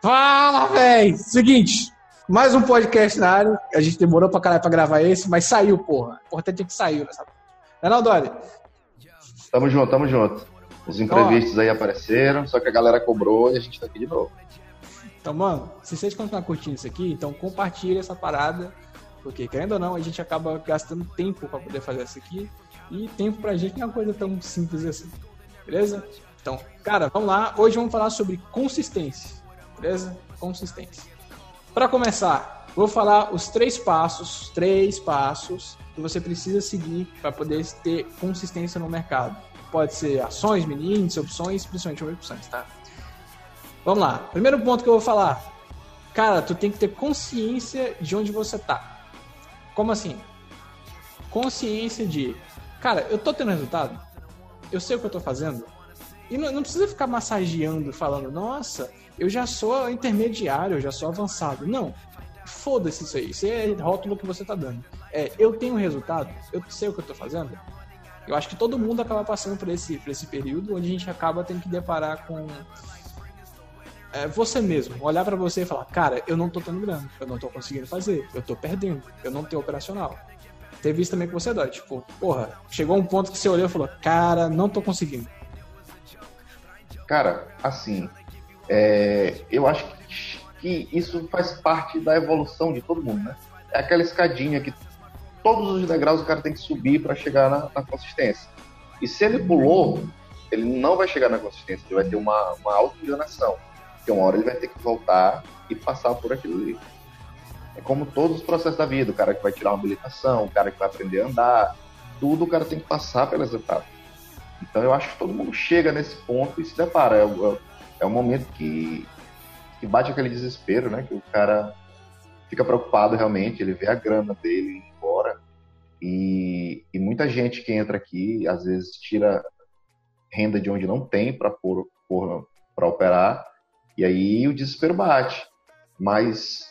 Fala, véi! Seguinte, mais um podcast na área. A gente demorou pra caralho pra gravar esse, mas saiu, porra. O importante é que saiu nessa. Não é não, Dori? Tamo junto, tamo junto. Os imprevistos aí apareceram, só que a galera cobrou e a gente tá aqui de novo. Então, mano, se vocês continuarem curtindo isso aqui, então compartilha essa parada, porque querendo ou não, a gente acaba gastando tempo pra poder fazer isso aqui. E tempo pra gente não é uma coisa tão simples assim. Beleza? Então, cara, vamos lá. Hoje vamos falar sobre consistência. Beleza? Consistência. Para começar, vou falar os três passos, três passos que você precisa seguir para poder ter consistência no mercado. Pode ser ações, mini índices, opções, principalmente opções, tá? Vamos lá. Primeiro ponto que eu vou falar. Cara, tu tem que ter consciência de onde você tá. Como assim? Consciência de, cara, eu tô tendo resultado? Eu sei o que eu tô fazendo? E não, não precisa ficar massageando, falando, nossa, eu já sou intermediário, eu já sou avançado. Não. Foda-se isso aí. Isso é rótulo que você tá dando. É, eu tenho resultado, eu sei o que eu tô fazendo. Eu acho que todo mundo acaba passando por esse, por esse período onde a gente acaba tendo que deparar com é, você mesmo. Olhar para você e falar, cara, eu não tô tendo grana, eu não tô conseguindo fazer, eu tô perdendo, eu não tenho operacional. Teve isso também com você, Dói. Tipo, porra, chegou um ponto que você olhou e falou, cara, não tô conseguindo. Cara, assim, é, eu acho que, isso faz parte da evolução de todo mundo, né? É aquela escadinha que todos os degraus o cara tem que subir para chegar na, na, consistência. E se ele pulou, ele não vai chegar na consistência, ele vai ter uma, uma auto-enganação. Porque uma hora ele vai ter que voltar e passar por aquilo ali. É como todos os processos da vida, o cara que vai tirar uma habilitação, o cara que vai aprender a andar, tudo o cara tem que passar pelas etapas. Então eu acho que todo mundo chega nesse ponto e se depara. É, é, é o momento que, que bate aquele desespero, né? Que o cara fica preocupado realmente, ele vê a grana dele ir embora. E, e muita gente que entra aqui, às vezes, tira renda de onde não tem para para operar, e aí o desespero bate. Mas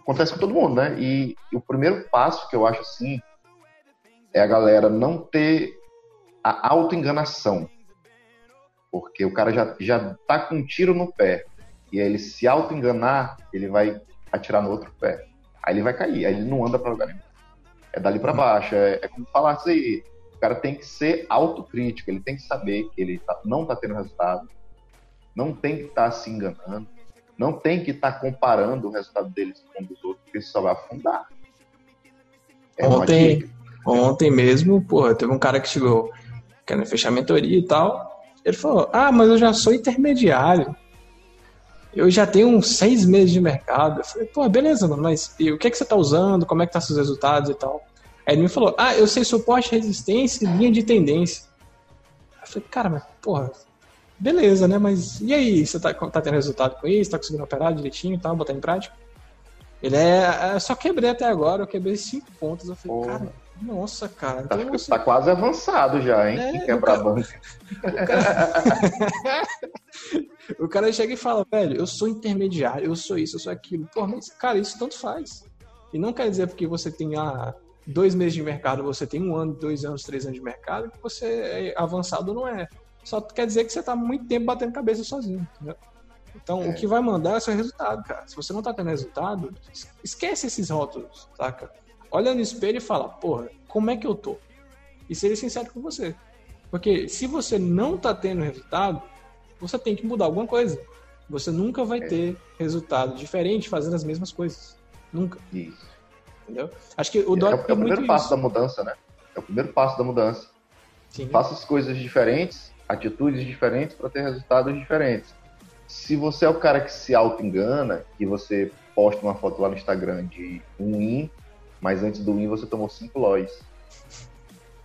acontece com todo mundo, né? E, e o primeiro passo que eu acho assim é a galera não ter a autoenganação. Porque o cara já, já tá com um tiro no pé. E aí ele se auto-enganar, ele vai atirar no outro pé. Aí ele vai cair, aí ele não anda para lugar nenhum. É dali para baixo. É, é como falar isso aí. O cara tem que ser autocrítico, ele tem que saber que ele tá, não tá tendo resultado, não tem que estar tá se enganando, não tem que estar tá comparando o resultado deles com o dos outros, porque isso só vai afundar. É ontem, ontem mesmo, porra, teve um cara que chegou querendo fechar mentoria e tal. Ele falou: Ah, mas eu já sou intermediário. Eu já tenho uns seis meses de mercado. Eu falei, pô, beleza, mano, mas o que, é que você tá usando? Como é que tá seus resultados e tal? Aí ele me falou, ah, eu sei suporte, resistência e linha de tendência. Eu falei, cara, mas, porra, beleza, né? Mas e aí? Você tá, tá tendo resultado com isso? Tá conseguindo operar direitinho e tal, botar em prática? Ele é. é só quebrei até agora, eu quebrei cinco pontos. Eu falei, porra. cara nossa, cara. Tá, então, tá quase avançado já, hein? É, quebrar cara... banca. O cara... o cara chega e fala, velho, eu sou intermediário, eu sou isso, eu sou aquilo. Pô, mas, cara, isso tanto faz. E não quer dizer porque você tem ah, dois meses de mercado, você tem um ano, dois anos, três anos de mercado, que você é avançado não é. Só quer dizer que você tá muito tempo batendo cabeça sozinho, entendeu? Então, é. o que vai mandar é seu resultado, cara. Se você não tá tendo resultado, esquece esses rótulos, saca? Olha no espelho e fala, porra, como é que eu tô? E ser sincero com você. Porque se você não tá tendo resultado, você tem que mudar alguma coisa. Você nunca vai é. ter resultado diferente fazendo as mesmas coisas. Nunca. Isso. Entendeu? Acho que o Dória é, é, o primeiro passo isso. da mudança, né? É o primeiro passo da mudança. Sim. Faça as coisas diferentes, atitudes diferentes para ter resultados diferentes. Se você é o cara que se auto-engana, que você posta uma foto lá no Instagram de in mas antes do win você tomou 5 LOIs.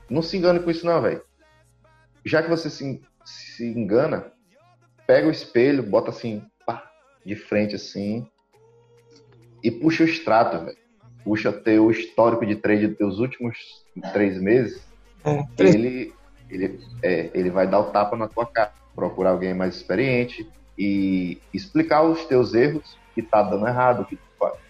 Não se engane com isso não, velho. Já que você se, se engana, pega o espelho, bota assim, pá, de frente assim, e puxa o extrato, velho. Puxa teu histórico de trade dos teus últimos três meses. É, ele, ele, é, ele vai dar o tapa na tua cara. Procurar alguém mais experiente e explicar os teus erros que tá dando errado, que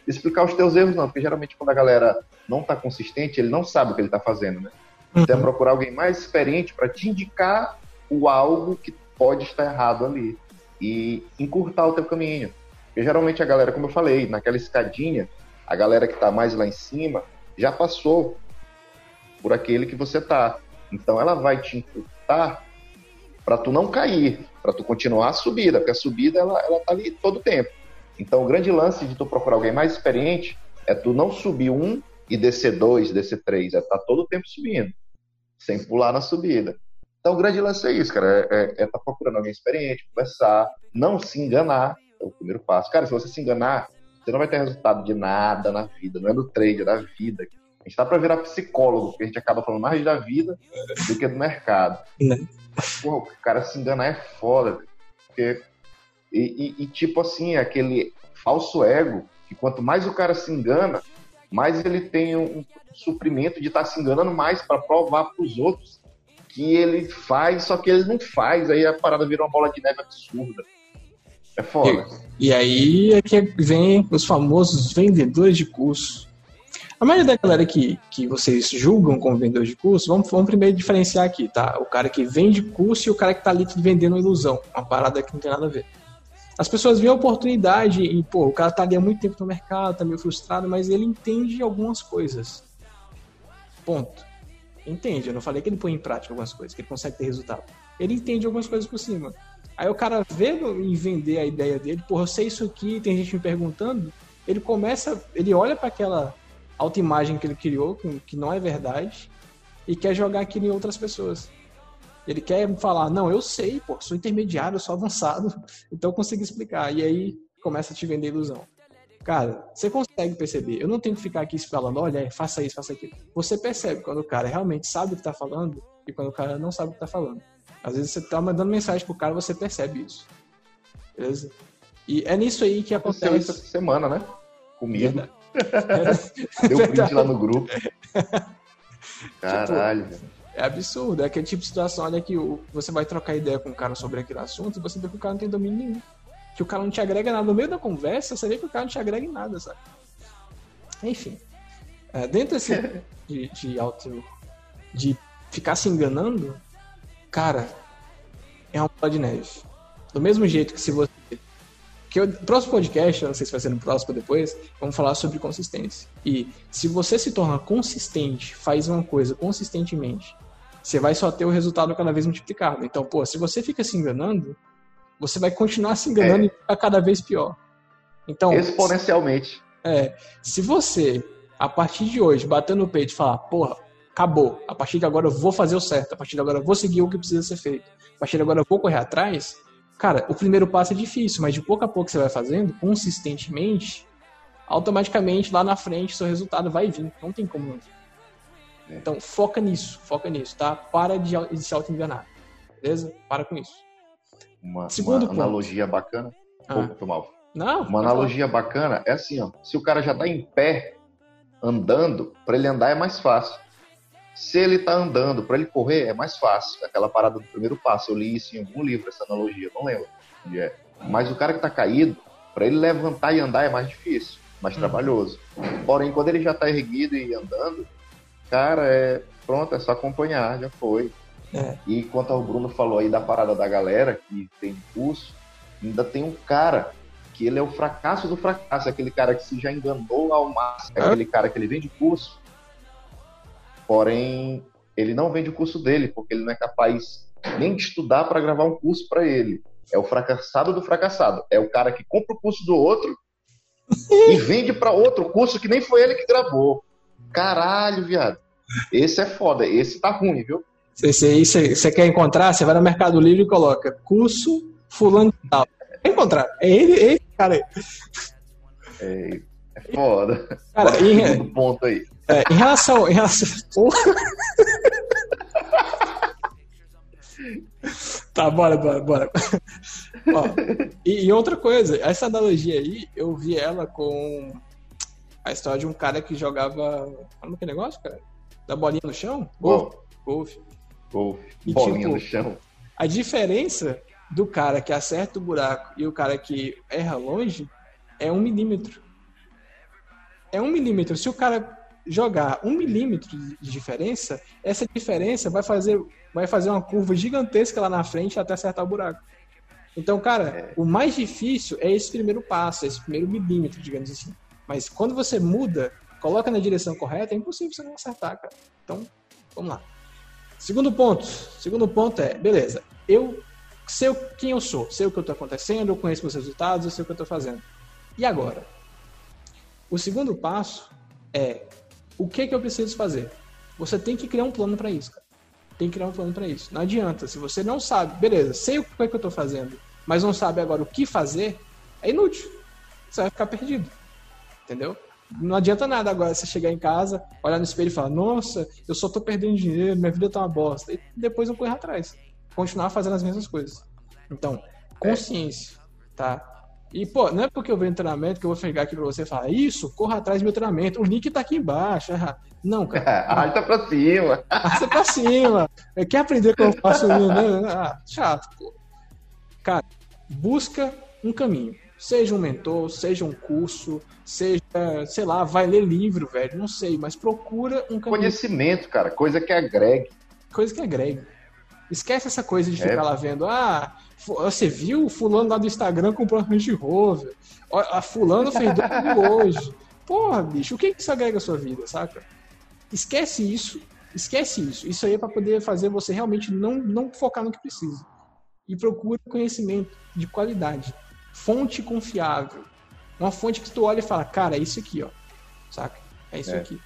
explicar os teus erros, não, porque geralmente quando a galera não está consistente, ele não sabe o que ele está fazendo, né? Então é uhum. procurar alguém mais experiente para te indicar o algo que pode estar errado ali e encurtar o teu caminho. Porque geralmente a galera, como eu falei, naquela escadinha, a galera que está mais lá em cima já passou por aquele que você tá. Então ela vai te encurtar para tu não cair, para tu continuar a subida, porque a subida ela, ela tá ali todo o tempo. Então o grande lance de tu procurar alguém mais experiente é tu não subir um e descer dois, descer três, é tá todo o tempo subindo, sem pular na subida. Então o grande lance é isso, cara, é, é, é tá procurando alguém experiente, conversar, não se enganar, é o primeiro passo. Cara, se você se enganar, você não vai ter resultado de nada na vida, não é do trade, é da vida. A gente tá para virar psicólogo, porque a gente acaba falando mais da vida do que do mercado. Né? Porra, o cara se enganar é foda, porque e, e, e, tipo assim, aquele falso ego, que quanto mais o cara se engana, mais ele tem um, suprimento de estar tá se enganando mais para provar para os outros que ele faz, só que ele não faz, aí a parada vira uma bola de neve absurda. É foda. E, e aí é que vem os famosos vendedores de curso. A maioria da galera que, que vocês julgam como vendedor de curso, vamos, vamos primeiro diferenciar aqui, tá? O cara que vende curso e o cara que tá ali vendendo ilusão. Uma parada que não tem nada a ver. As pessoas veem a oportunidade e, pô, o cara tá ali há muito tempo no mercado, tá meio frustrado, mas ele entende algumas coisas. Ponto. Entende. Eu não falei que ele põe em prática algumas coisas, que ele consegue ter resultado. Ele entende algumas coisas por cima. Aí o cara vê em vender a ideia dele, porra, eu sei isso aqui, tem gente me perguntando. Ele começa, ele olha para aquela autoimagem que ele criou, que não é verdade, e quer jogar aquilo em outras pessoas. Ele quer falar, não, eu sei, pô, sou intermediário, sou avançado, então eu consigo explicar. E aí começa a te vender ilusão. Cara, você consegue perceber. Eu não tenho que ficar aqui falando, olha, faça isso, faça aquilo. Você percebe quando o cara realmente sabe o que está falando e quando o cara não sabe o que está falando. Às vezes você está mandando mensagem pro cara, você percebe isso. Beleza? E é nisso aí que acontece. Isso essa semana, né? Comigo. Deu print lá no grupo. Caralho, tipo, É absurdo. É aquele tipo de situação, olha que você vai trocar ideia com o cara sobre aquele assunto e você vê que o cara não tem domínio nenhum. Que o cara não te agrega nada. No meio da conversa, você vê que o cara não te agrega em nada, sabe? Enfim. É, dentro desse de, de auto. de ficar se enganando, cara, é uma bola de neve. Do mesmo jeito que se você que o próximo podcast, não sei se vai ser no próximo ou depois, vamos falar sobre consistência. E se você se torna consistente, faz uma coisa consistentemente, você vai só ter o resultado cada vez multiplicado. Então, pô, se você fica se enganando, você vai continuar se enganando é. e ficar cada vez pior. Então, exponencialmente. É, se você a partir de hoje bater no peito e falar, porra, acabou. A partir de agora eu vou fazer o certo. A partir de agora eu vou seguir o que precisa ser feito. A partir de agora eu vou correr atrás. Cara, o primeiro passo é difícil, mas de pouco a pouco você vai fazendo, consistentemente, automaticamente lá na frente seu resultado vai vir. Não tem como não é. Então foca nisso, foca nisso, tá? Para de, de se auto-enganar. Beleza? Para com isso. Uma, Segundo uma analogia bacana. Ah. Pô, mal. Não. Uma analogia bacana é assim, ó. Se o cara já tá em pé, andando, para ele andar é mais fácil. Se ele está andando, para ele correr é mais fácil. Aquela parada do primeiro passo, eu li isso em algum livro, essa analogia, não lembro onde é. Mas o cara que está caído, para ele levantar e andar é mais difícil, mais uhum. trabalhoso. Porém, quando ele já está erguido e andando, cara, é pronto, é só acompanhar, já foi. É. E quanto ao Bruno falou aí da parada da galera que tem curso, ainda tem um cara que ele é o fracasso do fracasso, aquele cara que se já enganou ao máximo, é aquele cara que ele vende curso, Porém, ele não vende o curso dele, porque ele não é capaz nem de estudar para gravar um curso para ele. É o fracassado do fracassado. É o cara que compra o curso do outro e vende para outro curso que nem foi ele que gravou. Caralho, viado. Esse é foda. Esse tá ruim, viu? Você quer encontrar? Você vai no Mercado Livre e coloca curso fulano de tal. Encontrar? É ele, é ele cara aí. É, é foda. Cara, em, ponto aí. É, em relação. Em relação... tá, bora, bora, bora. Ó, e, e, outra coisa, essa analogia aí, eu vi ela com a história de um cara que jogava. Como é que é negócio, cara? Da bolinha no chão? Golfe. Golfe. Golfe. Bolinha tipo, no chão. A diferença do cara que acerta o buraco e o cara que erra longe é um milímetro. É um milímetro. Se o cara jogar um milímetro de diferença, essa diferença vai fazer, vai fazer uma curva gigantesca lá na frente até acertar o buraco. Então, cara, é. o mais difícil é esse primeiro passo, esse primeiro milímetro, digamos assim. Mas quando você muda, coloca na direção correta, é impossível você não acertar, cara. Então, vamos lá. Segundo ponto. Segundo ponto é, beleza, eu sei quem eu sou, sei o que está acontecendo, eu conheço meus resultados, eu sei o que eu estou fazendo. E agora? O segundo passo é o que, que eu preciso fazer? Você tem que criar um plano para isso, cara. Tem que criar um plano para isso. Não adianta. Se você não sabe, beleza, sei o que é que eu estou fazendo, mas não sabe agora o que fazer, é inútil. Você vai ficar perdido. Entendeu? Não adianta nada agora você chegar em casa, olhar no espelho e falar: Nossa, eu só tô perdendo dinheiro, minha vida tá uma bosta. E depois eu correr atrás. Continuar fazendo as mesmas coisas. Então, consciência, tá? E, pô, não é porque eu venho treinamento que eu vou chegar aqui pra você e falar, isso, corra atrás do meu treinamento, o link tá aqui embaixo. Não, cara. Arrasta pra cima. Arrasta pra cima. Quer aprender como eu faço né? Ah, chato, pô. Cara, busca um caminho. Seja um mentor, seja um curso, seja, sei lá, vai ler livro, velho, não sei, mas procura um caminho. Conhecimento, cara, coisa que agregue. Coisa que agregue. Esquece essa coisa de é. ficar lá vendo, ah, você viu o fulano lá do Instagram comprou uma Range Rover. A fulano fez tudo hoje. Porra, bicho, o que isso agrega à sua vida, saca? Esquece isso. Esquece isso. Isso aí é para poder fazer você realmente não, não focar no que precisa. E procure conhecimento de qualidade. Fonte confiável. Uma fonte que tu olha e fala, cara, é isso aqui, ó. Saca? É isso é. aqui.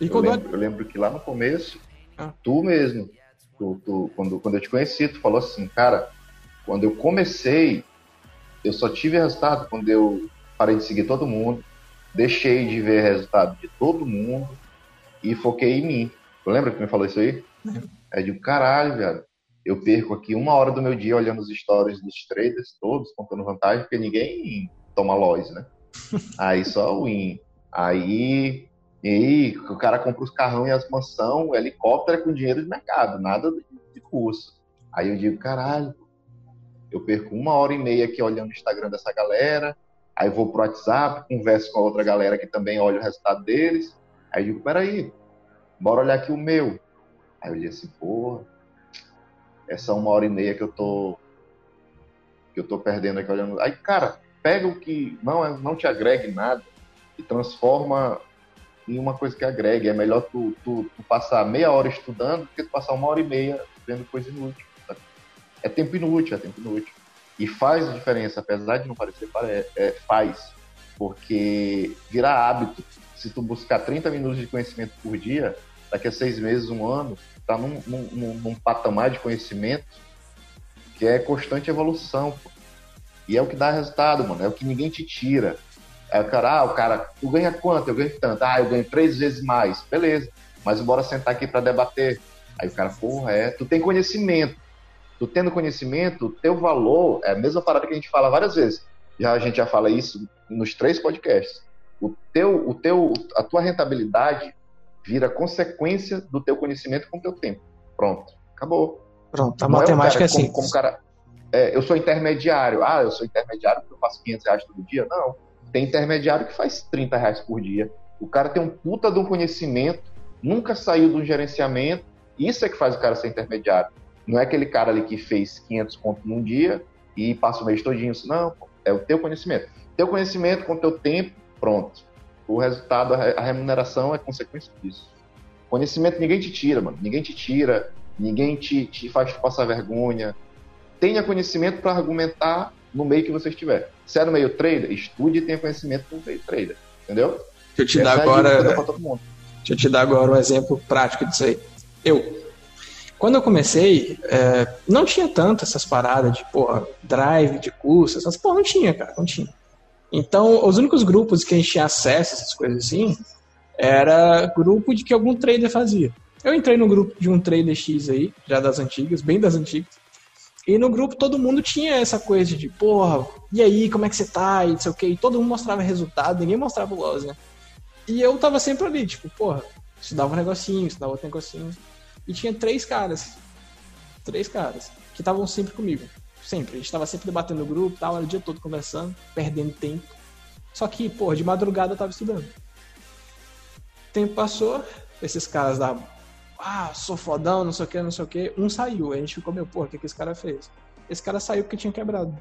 E eu, lembro, eu lembro que lá no começo, ah. tu mesmo, tu, tu, quando, quando eu te conheci, tu falou assim, cara, quando eu comecei, eu só tive resultado quando eu parei de seguir todo mundo, deixei de ver resultado de todo mundo e foquei em mim. Tu lembra que me falou isso aí? É de um caralho, velho. Eu perco aqui uma hora do meu dia olhando os stories dos traders todos, contando vantagem, porque ninguém toma loss, né? Aí só o win. Aí, e aí o cara compra os carrão e as mansão, helicóptero é com dinheiro de mercado, nada de curso. Aí eu digo, caralho, eu perco uma hora e meia aqui olhando o Instagram dessa galera, aí vou pro WhatsApp, converso com a outra galera que também olha o resultado deles, aí eu digo, peraí, bora olhar aqui o meu. Aí eu disse assim, porra, essa uma hora e meia que eu tô que eu tô perdendo aqui olhando. Aí, cara, pega o que não, é, não te agregue nada e transforma em uma coisa que agregue. É melhor tu, tu, tu passar meia hora estudando do que tu passar uma hora e meia vendo coisa inútil é tempo inútil, é tempo inútil. E faz diferença, apesar de não parecer, é, faz. Porque virar hábito. Se tu buscar 30 minutos de conhecimento por dia, daqui a seis meses, um ano, tá num, num, num patamar de conhecimento que é constante evolução. Pô. E é o que dá resultado, mano. É o que ninguém te tira. É o cara, ah, o cara, tu ganha quanto? Eu ganho tanto. Ah, eu ganho três vezes mais. Beleza. Mas bora sentar aqui para debater. Aí o cara, porra, é. Tu tem conhecimento tu tendo conhecimento, teu valor é a mesma parada que a gente fala várias vezes. Já a gente já fala isso nos três podcasts. O teu, o teu, a tua rentabilidade vira consequência do teu conhecimento com o teu tempo. Pronto, acabou. Pronto, a Não matemática é, um é assim. Como, como cara, é, eu sou intermediário. Ah, eu sou intermediário porque eu faço 500 reais todo dia. Não. Tem intermediário que faz 30 reais por dia. O cara tem um puta de um conhecimento, nunca saiu do gerenciamento. Isso é que faz o cara ser intermediário. Não é aquele cara ali que fez 500 pontos num dia e passa o mês todinho. Não, é o teu conhecimento. Teu conhecimento com o teu tempo, pronto. O resultado, a remuneração é consequência disso. Conhecimento ninguém te tira, mano. Ninguém te tira, ninguém te, te faz passar vergonha. Tenha conhecimento para argumentar no meio que você estiver. Se é no meio trader, estude e tenha conhecimento no meio trader. Entendeu? Deixa eu te Essa dar é agora. Deixa eu te dar agora um exemplo prático disso aí. Eu, quando eu comecei, é, não tinha tanto essas paradas de, porra, drive, de curso, essas porra, não tinha, cara, não tinha. Então, os únicos grupos que a gente tinha acesso essas coisas assim, era grupo de que algum trader fazia. Eu entrei no grupo de um trader X aí, já das antigas, bem das antigas, e no grupo todo mundo tinha essa coisa de, porra, e aí, como é que você tá, e não sei o que, e todo mundo mostrava resultado, ninguém mostrava o loss, né? E eu tava sempre ali, tipo, porra, estudava um negocinho, estudava outro negocinho. E tinha três caras. Três caras. Que estavam sempre comigo. Sempre. A gente tava sempre debatendo no grupo, tal, o dia todo conversando, perdendo tempo. Só que, pô, de madrugada eu tava estudando. O tempo passou, esses caras da. Ah, sou fodão, não sei o que, não sei o que. Um saiu. A gente ficou, meu, porra, o que, que esse cara fez? Esse cara saiu porque tinha quebrado.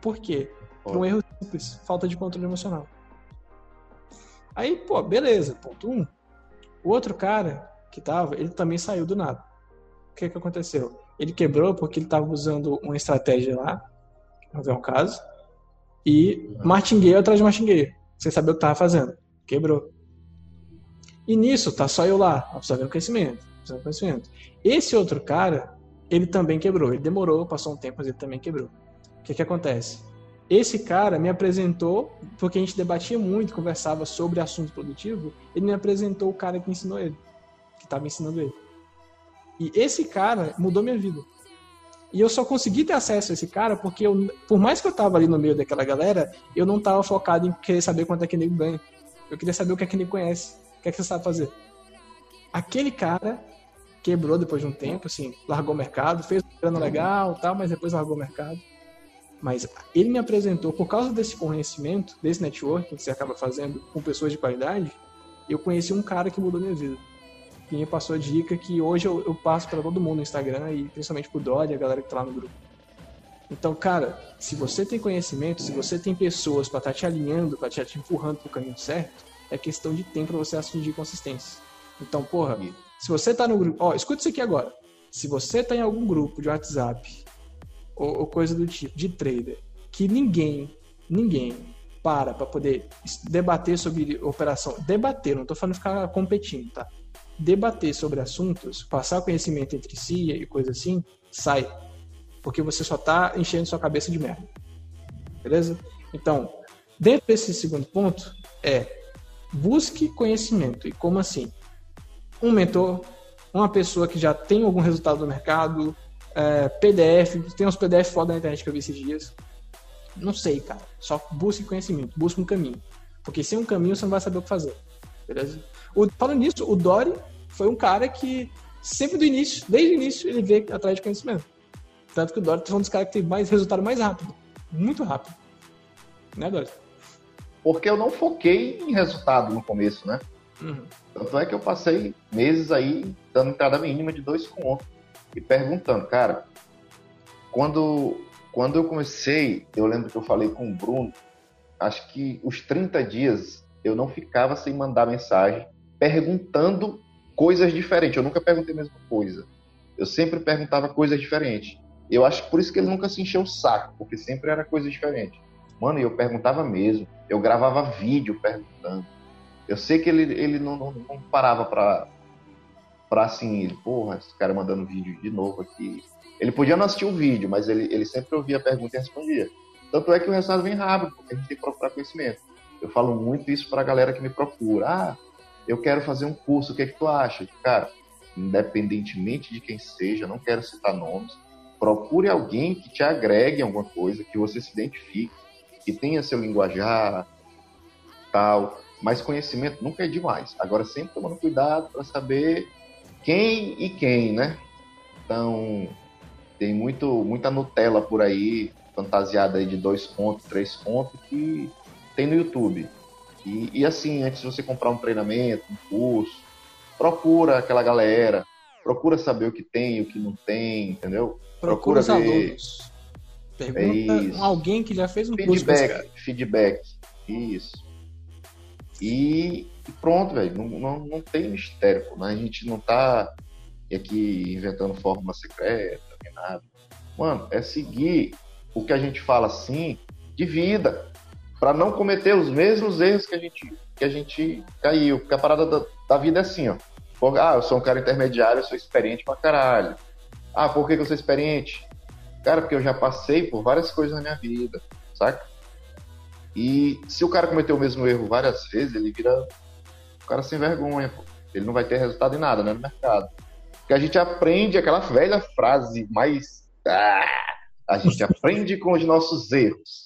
Por quê? Por um erro simples, falta de controle emocional. Aí, pô, beleza, ponto um. O outro cara que tava, ele também saiu do nada. O que que aconteceu? Ele quebrou porque ele tava usando uma estratégia lá, não é um caso, e martingueio atrás de martingueio, sem saber o que tava fazendo. Quebrou. E nisso, tá só eu lá, absorvendo conhecimento, absorvendo conhecimento. Esse outro cara, ele também quebrou. Ele demorou, passou um tempo, mas ele também quebrou. O que que acontece? Esse cara me apresentou, porque a gente debatia muito, conversava sobre assunto produtivo, ele me apresentou o cara que ensinou ele, que estava ensinando ele. E esse cara mudou minha vida. E eu só consegui ter acesso a esse cara porque, eu, por mais que eu tava ali no meio daquela galera, eu não tava focado em querer saber quanto é que nego ganha. Eu queria saber o que é que ele conhece, o que é que você sabe fazer. Aquele cara quebrou depois de um tempo, assim, largou o mercado, fez um grana legal tal, mas depois largou o mercado. Mas ele me apresentou, por causa desse conhecimento, desse networking que você acaba fazendo com pessoas de qualidade, eu conheci um cara que mudou minha vida. Que me passou a dica que hoje eu, eu passo para todo mundo no Instagram e principalmente pro Dori, a galera que tá lá no grupo. Então, cara, se você tem conhecimento, se você tem pessoas para estar tá te alinhando, para te, te empurrando pro caminho certo, é questão de tempo para você atingir consistência. Então, porra, se você tá no grupo, ó, escuta isso aqui agora. Se você tá em algum grupo de WhatsApp ou, ou coisa do tipo, de trader, que ninguém, ninguém para para poder debater sobre operação, debater, não estou falando ficar competindo, tá? Debater sobre assuntos, passar conhecimento entre si e coisa assim, sai. Porque você só está enchendo sua cabeça de merda. Beleza? Então, dentro desse segundo ponto, é busque conhecimento. E como assim? Um mentor, uma pessoa que já tem algum resultado no mercado, é, PDF, tem uns PDF foda na internet que eu vi esses dias. Não sei, cara. Só busque conhecimento, busque um caminho. Porque sem um caminho você não vai saber o que fazer. Beleza? O, falando nisso, o Dory foi um cara que sempre do início, desde o início, ele veio atrás de conhecimento. Tanto que o Dory foi um dos caras que teve mais resultado mais rápido. Muito rápido. Né, Dory? Porque eu não foquei em resultado no começo, né? Uhum. Tanto é que eu passei meses aí dando entrada mínima de dois contos e perguntando, cara, quando, quando eu comecei, eu lembro que eu falei com o Bruno, acho que os 30 dias eu não ficava sem mandar mensagem perguntando coisas diferentes. Eu nunca perguntei a mesma coisa. Eu sempre perguntava coisas diferentes. Eu acho que por isso que ele nunca se encheu o saco, porque sempre era coisa diferente. Mano, eu perguntava mesmo. Eu gravava vídeo perguntando. Eu sei que ele, ele não, não, não parava para pra assim, ele, porra, esse cara mandando vídeo de novo aqui. Ele podia não assistir o vídeo, mas ele, ele sempre ouvia a pergunta e respondia. Tanto é que o resultado vem rápido, porque a gente tem que procurar conhecimento. Eu falo muito isso pra galera que me procura. Ah, eu quero fazer um curso, o que é que tu acha? Cara, independentemente de quem seja, não quero citar nomes, procure alguém que te agregue alguma coisa, que você se identifique, que tenha seu linguajar, tal. Mas conhecimento nunca é demais. Agora, sempre tomando cuidado para saber quem e quem, né? Então, tem muito, muita Nutella por aí, fantasiada aí de dois pontos, três pontos, que tem no YouTube. E, e assim, antes de você comprar um treinamento, um curso, procura aquela galera, procura saber o que tem e o que não tem, entendeu? Procura, procura os ver... alunos. Pergunta é alguém que já fez um feedback, curso. Feedback, isso. E pronto, velho. Não, não, não tem mistério, pô. Né? A gente não tá aqui inventando fórmula secreta, nem nada. Mano, é seguir o que a gente fala assim de vida. Para não cometer os mesmos erros que a gente, que a gente caiu. Porque a parada da, da vida é assim, ó. Ah, eu sou um cara intermediário, eu sou experiente pra caralho. Ah, por que, que eu sou experiente? Cara, porque eu já passei por várias coisas na minha vida, saca? E se o cara cometeu o mesmo erro várias vezes, ele vira cara sem vergonha, pô. Ele não vai ter resultado em nada, né, no mercado. Porque a gente aprende aquela velha frase mais. Ah, a gente aprende com os nossos erros.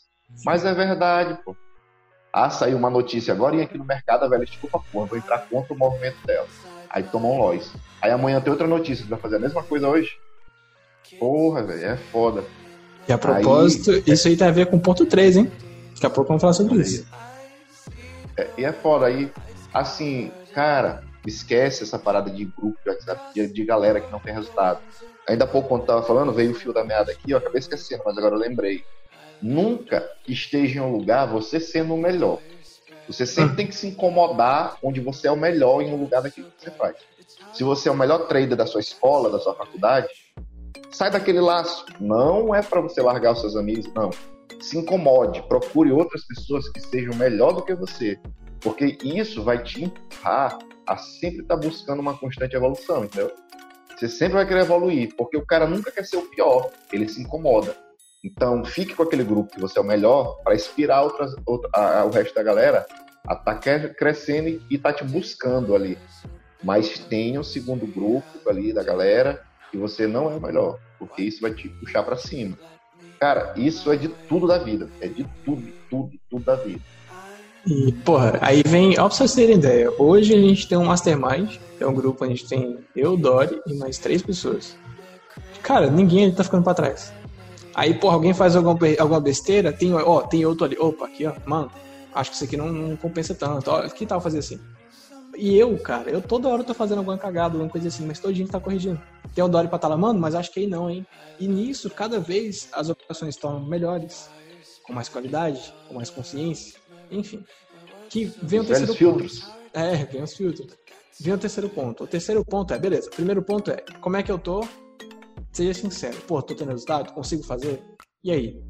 Mas é verdade, pô. Ah, saiu uma notícia agora e aqui no mercado a velha desculpa, porra, vou entrar contra o movimento dela. Aí tomou um lois. Aí amanhã tem outra notícia, vai fazer a mesma coisa hoje? Porra, velho, é foda. E a propósito, aí... isso aí tem a ver com o ponto 3, hein? Daqui a pouco vamos falar sobre isso. É, e é foda. Aí assim, cara, esquece essa parada de grupo de WhatsApp, de, de galera que não tem resultado. ainda há pouco, quando tava falando, veio o fio da meada aqui, eu acabei esquecendo, mas agora eu lembrei. Nunca esteja em um lugar você sendo o melhor. Você sempre tem que se incomodar onde você é o melhor em um lugar daquilo que você faz. Se você é o melhor trader da sua escola, da sua faculdade, sai daquele laço. Não é para você largar os seus amigos, não. Se incomode, procure outras pessoas que sejam melhor do que você, porque isso vai te empurrar a sempre estar tá buscando uma constante evolução, entendeu? Você sempre vai querer evoluir, porque o cara nunca quer ser o pior, ele se incomoda. Então, fique com aquele grupo que você é o melhor para inspirar outras, outra, a, a, o resto da galera a tá crescendo e tá te buscando ali. Mas tenha um segundo grupo ali da galera que você não é o melhor, porque isso vai te puxar para cima. Cara, isso é de tudo da vida. É de tudo, tudo, tudo da vida. E, porra, aí vem, ó, pra vocês terem ideia, hoje a gente tem um mastermind, é um grupo, a gente tem eu, Dori e mais três pessoas. Cara, ninguém tá ficando pra trás. Aí, porra, alguém faz alguma, alguma besteira, tem, ó, tem outro ali, opa, aqui, ó, mano, acho que isso aqui não, não compensa tanto, ó, que tal fazer assim? E eu, cara, eu toda hora tô fazendo alguma cagada, alguma coisa assim, mas todo dia tá corrigindo. Tem o Dori pra estar lá, mano, mas acho que aí não, hein? E nisso, cada vez as operações estão melhores, com mais qualidade, com mais consciência enfim. Que vem os o terceiro filtros. ponto. É, vem os filtros. Vem o terceiro ponto. O terceiro ponto é, beleza, o primeiro ponto é, como é que eu tô? Seja sincero. Pô, tô tendo resultado? Consigo fazer? E aí?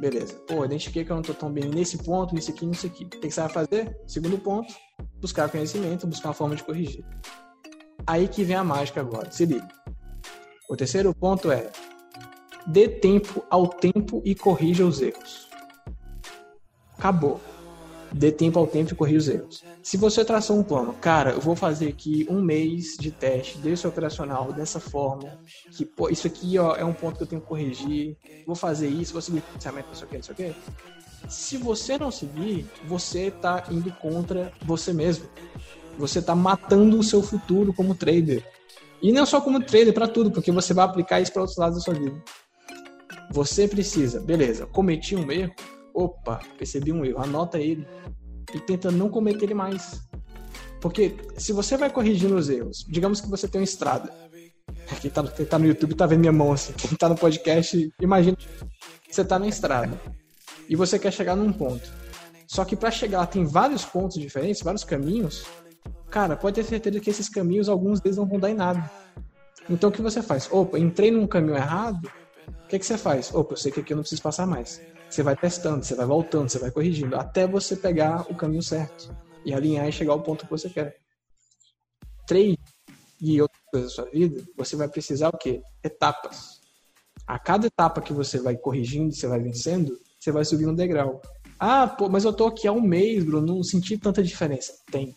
Beleza. Pô, identifiquei que eu não tô tão bem nesse ponto, nesse aqui, nesse aqui. O que você vai fazer? Segundo ponto, buscar conhecimento, buscar uma forma de corrigir. Aí que vem a mágica agora. Se liga. O terceiro ponto é dê tempo ao tempo e corrija os erros. Acabou dê tempo ao tempo e corrija os erros. Se você traçou um plano, cara, eu vou fazer aqui um mês de teste desse operacional dessa forma, que pô, isso aqui ó, é um ponto que eu tenho que corrigir, vou fazer isso, vou seguir o pensamento, não sei o que, não sei o que. Se você não seguir, você está indo contra você mesmo. Você está matando o seu futuro como trader. E não só como trader, para tudo, porque você vai aplicar isso para outros lados da sua vida. Você precisa, beleza, cometi um erro, opa, percebi um erro, anota ele e tenta não cometer ele mais. Porque se você vai corrigindo os erros, digamos que você tem uma estrada. Quem tá, quem tá no YouTube tá vendo minha mão assim. Quem tá no podcast, imagina você tá na estrada e você quer chegar num ponto. Só que para chegar tem vários pontos diferentes, vários caminhos. Cara, pode ter certeza que esses caminhos, alguns deles não vão dar em nada. Então o que você faz? Opa, entrei num caminho errado. O que, que você faz? Opa, eu sei que aqui eu não preciso passar mais. Você vai testando, você vai voltando, você vai corrigindo, até você pegar o caminho certo e alinhar e chegar ao ponto que você quer. Três e outras coisas da sua vida, você vai precisar o quê? Etapas. A cada etapa que você vai corrigindo, você vai vencendo, você vai subir um degrau. Ah, pô, mas eu tô aqui há um mês, Bruno, não senti tanta diferença. Tem.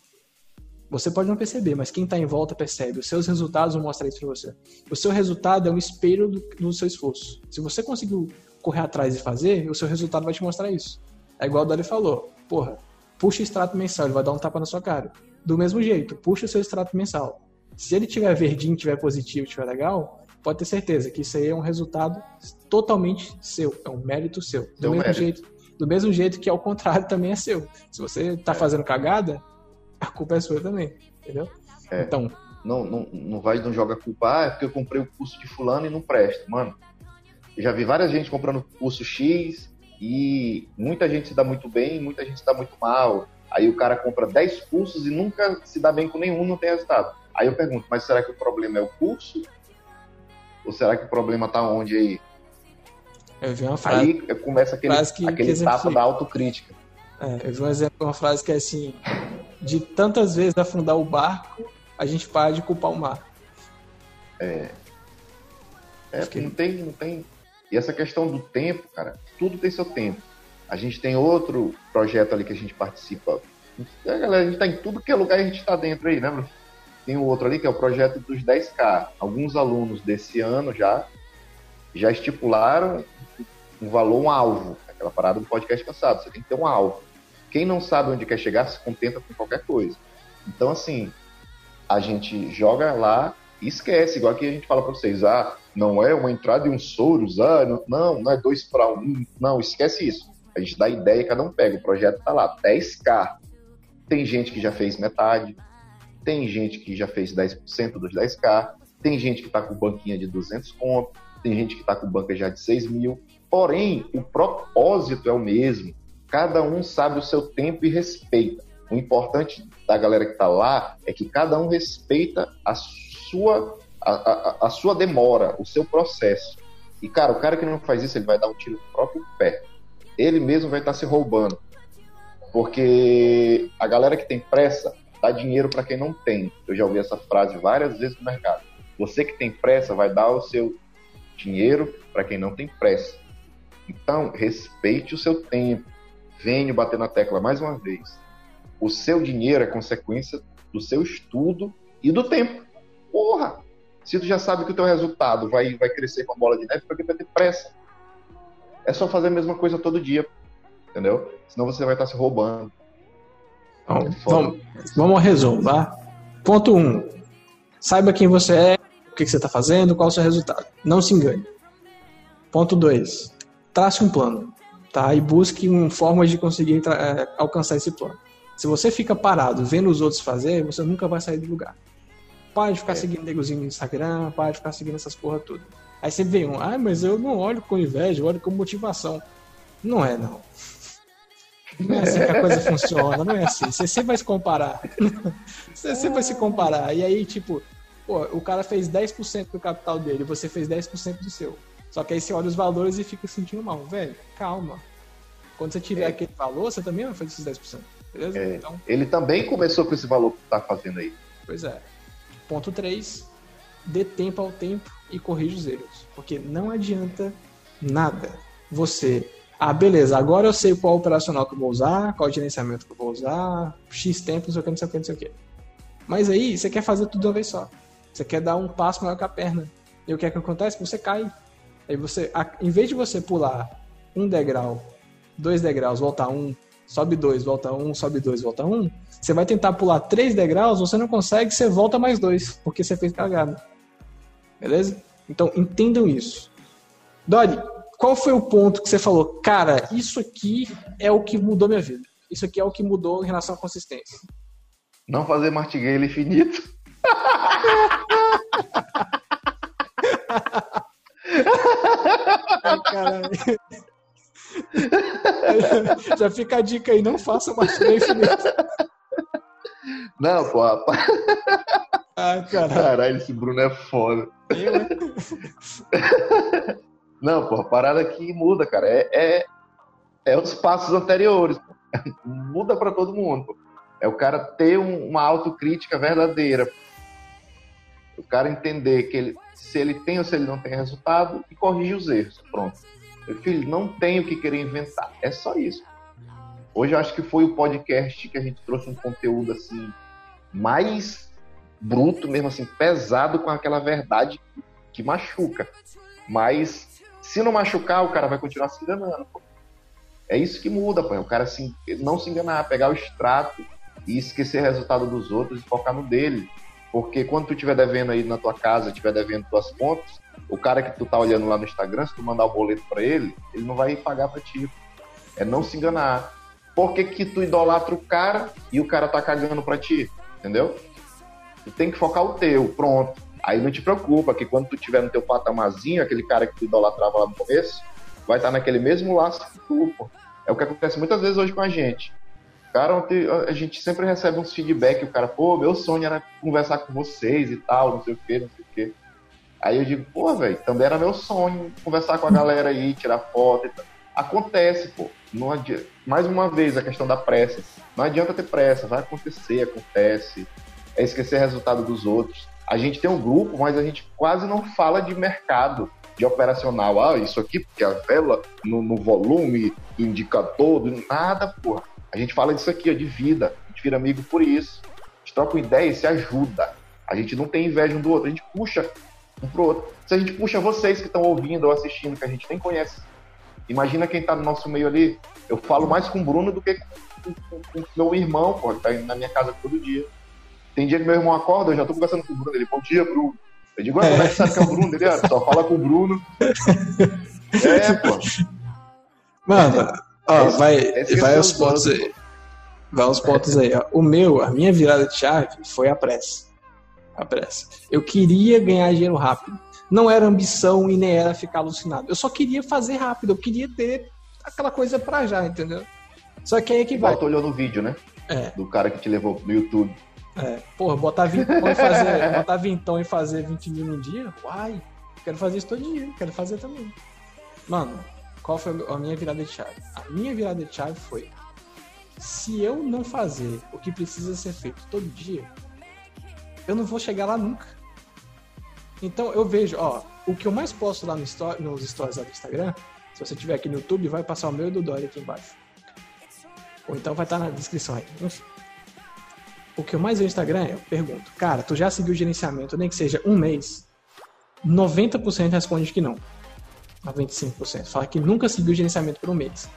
Você pode não perceber, mas quem está em volta percebe. Os seus resultados vão mostrar isso para você. O seu resultado é um espelho do, do seu esforço. Se você conseguiu correr atrás e fazer, o seu resultado vai te mostrar isso. É igual o Dali falou, porra, puxa o extrato mensal, ele vai dar um tapa na sua cara. Do mesmo jeito, puxa o seu extrato mensal. Se ele tiver verdinho, tiver positivo, tiver legal, pode ter certeza que isso aí é um resultado totalmente seu, é um mérito seu. Do Deu mesmo mérito. jeito, do mesmo jeito que ao contrário também é seu. Se você tá é. fazendo cagada, a culpa é sua também, entendeu? É. Então, não, não, não vai não joga culpa, ah, é porque eu comprei o curso de fulano e não presta. Mano, eu já vi várias gente comprando curso X e muita gente se dá muito bem, muita gente se dá muito mal. Aí o cara compra 10 cursos e nunca se dá bem com nenhum, não tem resultado. Aí eu pergunto, mas será que o problema é o curso? Ou será que o problema tá onde aí? Eu vi uma frase. Aí começa aquele, que, aquele que tapa da autocrítica. É, eu vi um exemplo, uma frase que é assim: de tantas vezes afundar o barco, a gente para de culpar o mar. É. É, porque não tem, não tem e essa questão do tempo, cara, tudo tem seu tempo. A gente tem outro projeto ali que a gente participa. A galera, a gente tá em tudo que é lugar a gente está dentro aí, né, Tem o outro ali que é o projeto dos 10K. Alguns alunos desse ano já já estipularam um valor, um alvo. Aquela parada do podcast passado. Você tem que ter um alvo. Quem não sabe onde quer chegar se contenta com qualquer coisa. Então, assim, a gente joga lá esquece, igual que a gente fala para vocês, ah, não é uma entrada de um Soros, ah, não, não é dois para um, não, esquece isso. A gente dá ideia e cada um pega. O projeto tá lá, 10K. Tem gente que já fez metade, tem gente que já fez 10% dos 10K, tem gente que está com banquinha de 200 conto, tem gente que está com banca já de 6 mil. Porém, o propósito é o mesmo. Cada um sabe o seu tempo e respeita. O importante da galera que está lá é que cada um respeita a sua, a, a, a, sua demora, o seu processo. E, cara, o cara que não faz isso, ele vai dar um tiro no próprio pé. Ele mesmo vai estar tá se roubando. Porque a galera que tem pressa dá dinheiro para quem não tem. Eu já ouvi essa frase várias vezes no mercado. Você que tem pressa vai dar o seu dinheiro para quem não tem pressa. Então, respeite o seu tempo. Venho bater na tecla mais uma vez. O seu dinheiro é consequência do seu estudo e do tempo. Porra! Se tu já sabe que o teu resultado vai, vai crescer com a bola de neve, por que vai ter pressa? É só fazer a mesma coisa todo dia, entendeu? Senão você vai estar se roubando. Bom, é vamos, vamos ao resumo, tá? Ponto 1. Um, saiba quem você é, o que você está fazendo, qual o seu resultado. Não se engane. Ponto 2. Trace um plano, tá? E busque uma forma de conseguir é, alcançar esse plano. Se você fica parado vendo os outros fazer, você nunca vai sair do lugar. Para de ficar é. seguindo negozinho no Instagram, para de ficar seguindo essas porra tudo. Aí você vê um, ah, mas eu não olho com inveja, eu olho com motivação. Não é, não. Não é assim que a coisa funciona, não é assim. Você sempre vai se comparar. Você sempre vai se comparar. E aí, tipo, pô, o cara fez 10% do capital dele, você fez 10% do seu. Só que aí você olha os valores e fica sentindo mal. Velho, calma. Quando você tiver é. aquele valor, você também vai fazer esses 10%. Beleza? É. Então, ele também começou com esse valor que tá fazendo aí. Pois é. Ponto 3. Dê tempo ao tempo e corrija os erros. Porque não adianta nada você ah, beleza, agora eu sei qual operacional que eu vou usar, qual gerenciamento que eu vou usar, X tempo, não sei o que, não sei o que, não sei o que. Mas aí você quer fazer tudo de uma vez só. Você quer dar um passo maior que a perna. E o que é que acontece? Você cai. Aí você, em vez de você pular um degrau, dois degraus, volta um, sobe dois, volta um, sobe dois, volta um, você vai tentar pular três degraus, você não consegue, você volta mais dois, porque você fez cagada. Beleza? Então entendam isso. Dori, qual foi o ponto que você falou, cara, isso aqui é o que mudou minha vida? Isso aqui é o que mudou em relação à consistência? Não fazer martingale infinito. Ai, caralho. Já fica a dica aí, não faça martingale infinito. Não, pô, rapaz. Ah, caralho. caralho, esse Bruno é foda. Eu, não, pô, a parada que muda, cara. É, é, é os passos anteriores. Muda para todo mundo. Pô. É o cara ter um, uma autocrítica verdadeira. O cara entender que ele, se ele tem ou se ele não tem resultado e corrige os erros. Pronto. Filho, não tem o que querer inventar. É só isso. Hoje eu acho que foi o podcast que a gente trouxe um conteúdo assim mais bruto, mesmo assim, pesado com aquela verdade que machuca. Mas se não machucar, o cara vai continuar se enganando. Pô. É isso que muda, pô. É o cara assim, não se enganar, pegar o extrato e esquecer o resultado dos outros e focar no dele. Porque quando tu estiver devendo aí na tua casa, estiver devendo tuas contas, o cara que tu tá olhando lá no Instagram, se tu mandar o boleto para ele, ele não vai pagar para ti. É não se enganar. Por que, que tu idolatra o cara e o cara tá cagando para ti? Entendeu? Tu tem que focar o teu, pronto. Aí não te preocupa, que quando tu tiver no teu patamarzinho, aquele cara que tu idolatrava lá no começo, vai estar naquele mesmo laço que tu, pô. É o que acontece muitas vezes hoje com a gente. Cara, a gente sempre recebe uns feedback, o cara, pô, meu sonho era conversar com vocês e tal, não sei o que, não sei o que. Aí eu digo, pô, velho, também era meu sonho conversar com a galera aí, tirar foto e tal. Acontece, pô. Não adianta. Mais uma vez, a questão da pressa. Não adianta ter pressa, vai acontecer, acontece. É esquecer o resultado dos outros. A gente tem um grupo, mas a gente quase não fala de mercado, de operacional. Ah, isso aqui, porque a vela no, no volume, do indicador, do nada, porra. A gente fala disso aqui, ó, de vida. A gente vira amigo por isso. A gente troca ideia e se ajuda. A gente não tem inveja um do outro, a gente puxa um pro outro. Se a gente puxa vocês que estão ouvindo ou assistindo, que a gente nem conhece, imagina quem tá no nosso meio ali. Eu falo mais com o Bruno do que com, o meu irmão, pô, que tá na minha casa todo dia. Tem dia que meu irmão acorda, eu já tô conversando com o Bruno. Ele, bom dia, Bruno. Eu digo, como é que sabe que é o Bruno? Ele, ah, só fala com o Bruno. é, pô. Mano, ó, vai, vai aos pontos aí. Vai aos pontos aí. Ó. O meu, a minha virada de chave foi a pressa. A pressa. Eu queria ganhar dinheiro rápido. Não era ambição e nem era ficar alucinado. Eu só queria fazer rápido. Eu queria ter aquela coisa pra já, entendeu? Só que aí é que vai. Tu olhou no vídeo, né? É. Do cara que te levou no YouTube. É. Porra, botar vintão e fazer, botar vintão e fazer 20 mil num dia? Uai, quero fazer isso todo dia. Quero fazer também. Mano, qual foi a minha virada de chave? A minha virada de chave foi: se eu não fazer o que precisa ser feito todo dia, eu não vou chegar lá nunca. Então eu vejo, ó, o que eu mais posto lá no story, nos stories lá do Instagram, se você tiver aqui no YouTube, vai passar o meu e do Dória aqui embaixo. Ou então vai estar na descrição aí. Enfim. O que eu mais vejo no Instagram é, eu pergunto, cara, tu já seguiu o gerenciamento, nem que seja um mês? 90% responde que não. 95%. Fala que nunca seguiu o gerenciamento por um mês.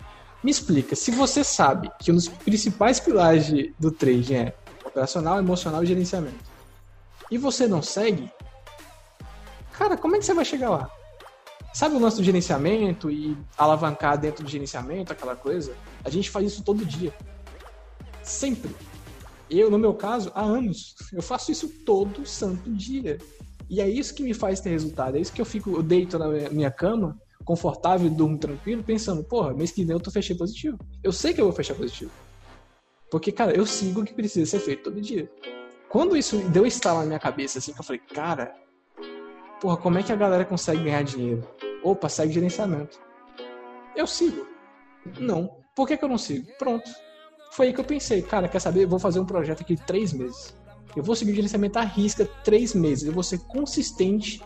Me explica, se você sabe que um dos principais pilares de, do trading é operacional, emocional e gerenciamento, e você não segue, cara, como é que você vai chegar lá? Sabe o lance do gerenciamento e alavancar dentro do gerenciamento, aquela coisa? A gente faz isso todo dia. Sempre. Eu, no meu caso, há anos. Eu faço isso todo santo dia. E é isso que me faz ter resultado. É isso que eu fico, eu deito na minha cama confortável, durmo tranquilo, pensando, porra, mês que vem eu tô fechando positivo. Eu sei que eu vou fechar positivo. Porque, cara, eu sigo o que precisa ser feito todo dia. Quando isso deu estalo na minha cabeça, assim, que eu falei, cara, porra, como é que a galera consegue ganhar dinheiro? Opa, segue gerenciamento. Eu sigo. Não. Por que, que eu não sigo? Pronto. Foi aí que eu pensei, cara, quer saber? Eu vou fazer um projeto aqui de três meses. Eu vou seguir o gerenciamento à risca três meses. Eu vou ser consistente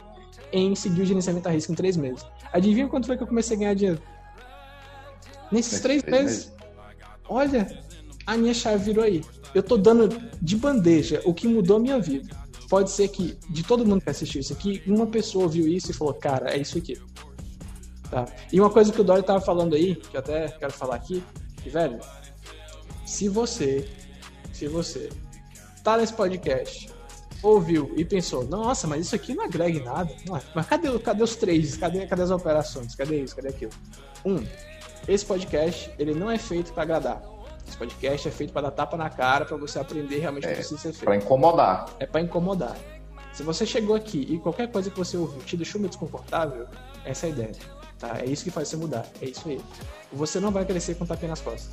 em seguir o gerenciamento à risca em três meses. Adivinha quanto foi que eu comecei a ganhar dinheiro? Nesses três meses. Olha, a minha chave virou aí. Eu tô dando de bandeja o que mudou a minha vida. Pode ser que, de todo mundo que assistiu isso aqui, uma pessoa viu isso e falou, cara, é isso aqui. Tá? E uma coisa que o Dory tava falando aí, que eu até quero falar aqui, que, velho, se você, se você tá nesse podcast ouviu e pensou, nossa, mas isso aqui não agrega nada. mas cadê, cadê os três? Cadê, cadê as operações? Cadê isso? Cadê aquilo? Um, esse podcast, ele não é feito para agradar. Esse podcast é feito para dar tapa na cara, para você aprender realmente o É, que precisa ser feito. Pra incomodar. É para incomodar. Se você chegou aqui e qualquer coisa que você ouviu te deixou meio desconfortável, essa é a ideia. Tá? É isso que faz você mudar. É isso aí. Você não vai crescer com tapinha nas costas.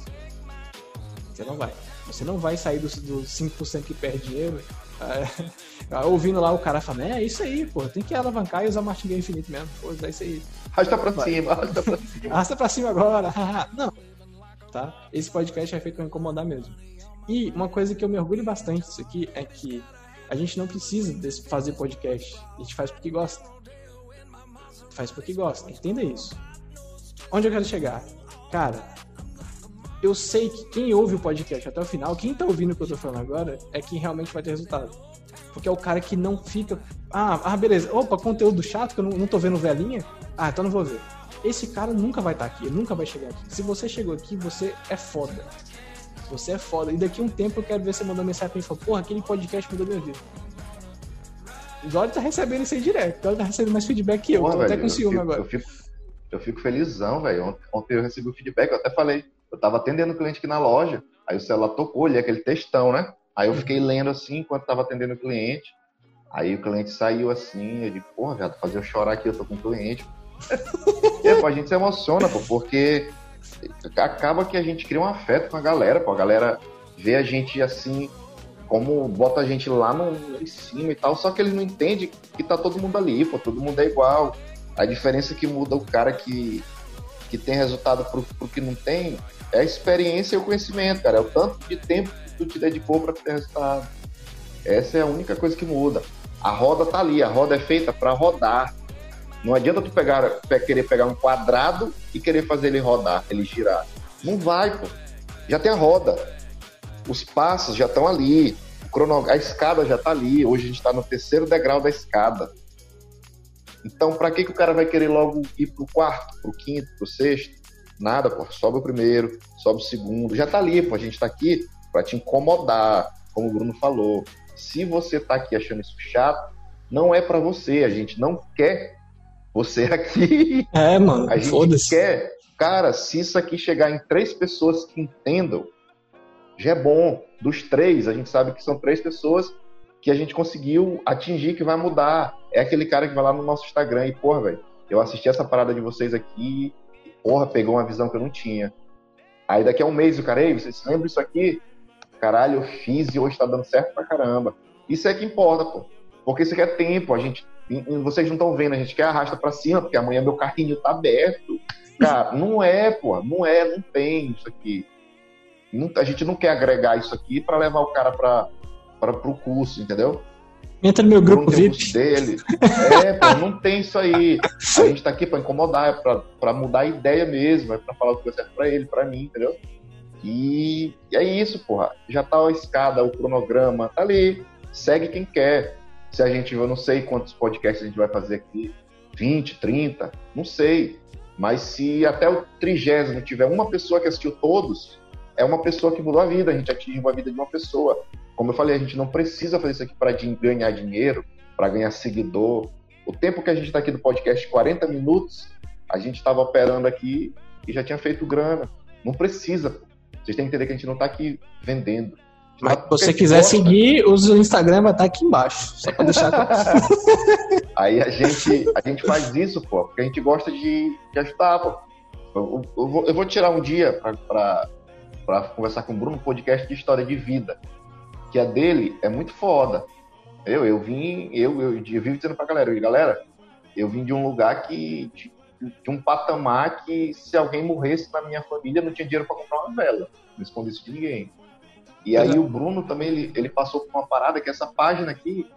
Você não vai. Você não vai sair dos, dos 5% que perde dinheiro é, ouvindo lá o cara falando, é isso aí, pô, tem que alavancar e usar martingale infinito mesmo. Pô, é isso aí. Arrasta pra Vai. cima, arrasta pra cima. Arrasta pra cima agora. não. Tá? Esse podcast é feito pra incomodar mesmo. E uma coisa que eu me orgulho bastante disso aqui é que a gente não precisa fazer podcast. A gente faz porque gosta. Faz porque gosta. Entenda isso. Onde eu quero chegar? Cara, eu sei que quem ouve o podcast até o final, quem tá ouvindo o que eu tô falando agora, é quem realmente vai ter resultado. Porque é o cara que não fica. Ah, ah beleza. Opa, conteúdo chato que eu não, não tô vendo velhinha. Ah, então não vou ver. Esse cara nunca vai estar aqui, ele nunca vai chegar aqui. Se você chegou aqui, você é foda. Você é foda. E daqui a um tempo eu quero ver você mandar mensagem pra mim e falar, porra, aquele podcast mudou minha vida. O Jorge tá recebendo isso aí direto. O Jorge tá recebendo mais feedback que eu. Porra, tô até velho, com ciúme eu fico, agora. Eu fico, eu fico felizão, velho. Ontem, ontem eu recebi o feedback, eu até falei. Eu tava atendendo o cliente aqui na loja, aí o celular tocou, ali aquele textão, né? Aí eu fiquei lendo assim enquanto tava atendendo o cliente. Aí o cliente saiu assim, eu digo, porra, viado, fazer eu chorar aqui, eu tô com o cliente. E, pô, a gente se emociona, pô, porque acaba que a gente cria um afeto com a galera, pô. A galera vê a gente assim, como bota a gente lá no, em cima e tal, só que eles não entendem que tá todo mundo ali, pô, todo mundo é igual. A diferença que muda o cara que, que tem resultado pro, pro que não tem é a experiência e o conhecimento, cara. É o tanto de tempo que tu te dedicou para ter resultado. Essa é a única coisa que muda. A roda tá ali, a roda é feita para rodar. Não adianta tu pegar, pe- querer pegar um quadrado e querer fazer ele rodar, ele girar. Não vai, pô. Já tem a roda. Os passos já estão ali. Crono- A escada já tá ali. Hoje a gente está no terceiro degrau da escada. Então, para que, que o cara vai querer logo ir pro quarto, pro quinto, pro sexto? Nada, pô. Sobe o primeiro, sobe o segundo. Já tá ali, pô. A gente tá aqui para te incomodar, como o Bruno falou. Se você tá aqui achando isso chato, não é para você. A gente não quer você aqui. É, mano, A gente quer, cara, se isso aqui chegar em três pessoas que entendam, já é bom. Dos três, a gente sabe que são três pessoas que a gente conseguiu atingir, que vai mudar. É aquele cara que vai lá no nosso Instagram e, porra, velho, eu assisti essa parada de vocês aqui, e, porra, pegou uma visão que eu não tinha. Aí daqui a um mês o cara, ei, vocês se lembram isso aqui? Caralho, eu fiz e hoje tá dando certo pra caramba. Isso é que importa, pô. Porque isso quer tempo, a gente. Vocês não estão vendo, a gente quer arrasta pra cima, porque amanhã meu carrinho tá aberto. Cara, não é, pô, não é, não tem isso aqui. A gente não quer agregar isso aqui para levar o cara para o curso, entendeu? Entra no meu grupo VIP. Dele. É, pô, não tem isso aí. A gente tá aqui para incomodar, é para mudar a ideia mesmo, é para falar o que vai certo para ele, para mim, entendeu? E, e, é isso, porra. Já tá a escada, o cronograma, tá ali. Segue quem quer. Se a gente, eu não sei quantos podcasts a gente vai fazer aqui, 20, 30, não sei. Mas se até o trigésimo tiver uma pessoa que assistiu todos, é uma pessoa que mudou a vida, a gente atingiu a vida de uma pessoa. Como eu falei, a gente não precisa fazer isso aqui para ganhar dinheiro, para ganhar seguidor. O tempo que a gente está aqui no podcast, 40 minutos, a gente estava operando aqui e já tinha feito grana. Não precisa. Vocês têm que entender que a gente não está aqui vendendo. Mas se você quiser gosta. seguir, o Instagram vai estar tá aqui embaixo, só para deixar Aí a gente, a gente faz isso, pô, porque a gente gosta de, de ajudar, pô. Eu, eu, vou, eu vou tirar um dia para para conversar com o Bruno, um podcast de história de vida. Que a dele é muito foda. Eu, eu vim, eu, eu, eu vivo dizendo pra galera, eu, galera, eu vim de um lugar que. De, de, um patamar que se alguém morresse na minha família, não tinha dinheiro para comprar uma vela. Não escondi isso de ninguém. E aí o Bruno também, ele, ele passou por uma parada que essa página aqui.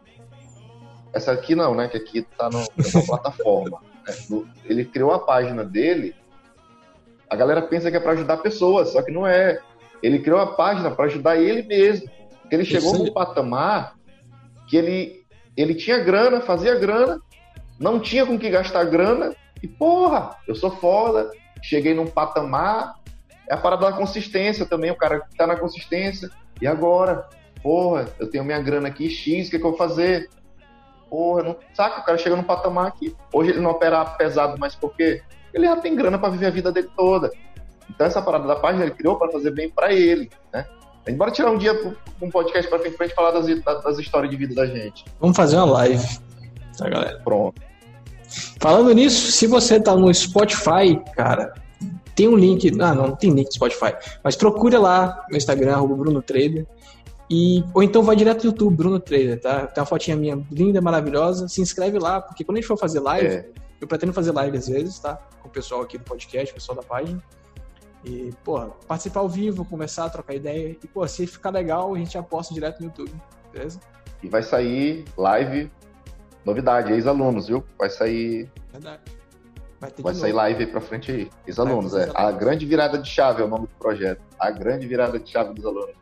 Essa aqui não, né? Que aqui tá no, na plataforma. Né? Ele criou a página dele a galera pensa que é para ajudar pessoas, só que não é. Ele criou a página para ajudar ele mesmo. Porque ele chegou num patamar que ele, ele tinha grana, fazia grana, não tinha com que gastar grana, e porra, eu sou foda, cheguei num patamar. É a parada da consistência também, o cara tá na consistência. E agora? Porra, eu tenho minha grana aqui, X, o que, que eu vou fazer? Porra, não, saca? O cara chega num patamar que hoje ele não opera pesado mais por quê? ele já tem grana para viver a vida dele toda. Então essa parada da página ele criou para fazer bem para ele, né? A gente bora tirar um dia um podcast para frente pra gente falar das, das, histórias de vida da gente. Vamos fazer uma live, tá, galera? Pronto. Falando nisso, se você tá no Spotify, cara, tem um link. Ah, não, não tem link no Spotify. Mas procure lá no Instagram, Bruno Trader. E, ou então vai direto no YouTube, Bruno Trader, tá? Tem uma fotinha minha linda, maravilhosa. Se inscreve lá, porque quando a gente for fazer live, é. Eu pretendo fazer live às vezes, tá? Com o pessoal aqui do podcast, o pessoal da página. E, pô, participar ao vivo, conversar, trocar ideia. E, pô, se ficar legal, a gente aposta direto no YouTube, beleza? E vai sair live, novidade, ex-alunos, viu? Vai sair. Verdade. Vai, vai sair live aí pra frente aí. Ex-alunos, é. A grande virada de chave é o nome do projeto. A grande virada de chave dos alunos.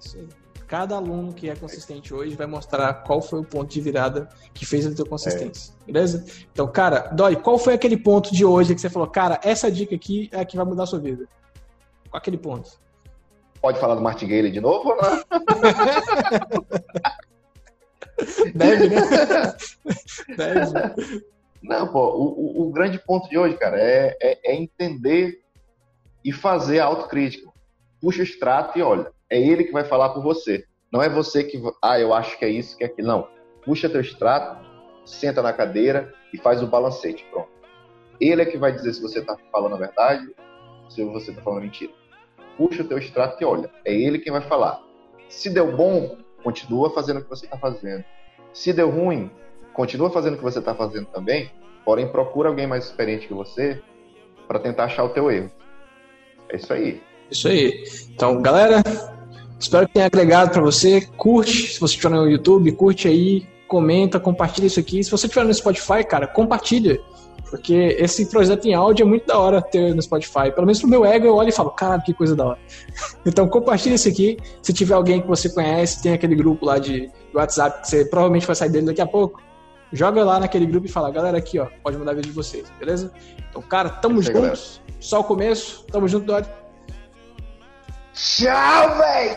Isso aí cada aluno que é consistente hoje vai mostrar qual foi o ponto de virada que fez ele ter consistência. É. Beleza? Então, cara, Dói, qual foi aquele ponto de hoje que você falou, cara, essa dica aqui é a que vai mudar a sua vida? Qual aquele ponto? Pode falar do Martingale de novo ou não? Deve, né? Deve. Não, pô, o, o, grande ponto de hoje, cara, é, é, é entender e fazer a autocrítica. Puxa o extrato e olha é ele que vai falar por você. Não é você que, ah, eu acho que é isso, que é aquilo. Não. Puxa teu extrato, senta na cadeira e faz o balancete. Pronto. Ele é que vai dizer se você está falando a verdade, se você está falando mentira. Puxa o teu extrato e olha. É ele quem vai falar. Se deu bom, continua fazendo o que você está fazendo. Se deu ruim, continua fazendo o que você está fazendo também, porém procura alguém mais experiente que você para tentar achar o teu erro. É isso aí. Isso aí. Então, galera, Espero que tenha agregado para você. Curte, se você estiver no YouTube, curte aí, comenta, compartilha isso aqui. Se você estiver no Spotify, cara, compartilha. Porque esse projeto em áudio é muito da hora ter no Spotify. Pelo menos pro meu ego, eu olho e falo, cara, que coisa da hora. Então compartilha isso aqui. Se tiver alguém que você conhece, tem aquele grupo lá de WhatsApp, que você provavelmente vai sair dele daqui a pouco. Joga lá naquele grupo e fala, galera, aqui, ó, pode mudar a vida de vocês, beleza? Então, cara, tamo juntos. Só o começo. Tamo junto, Dori. Tchau, velho!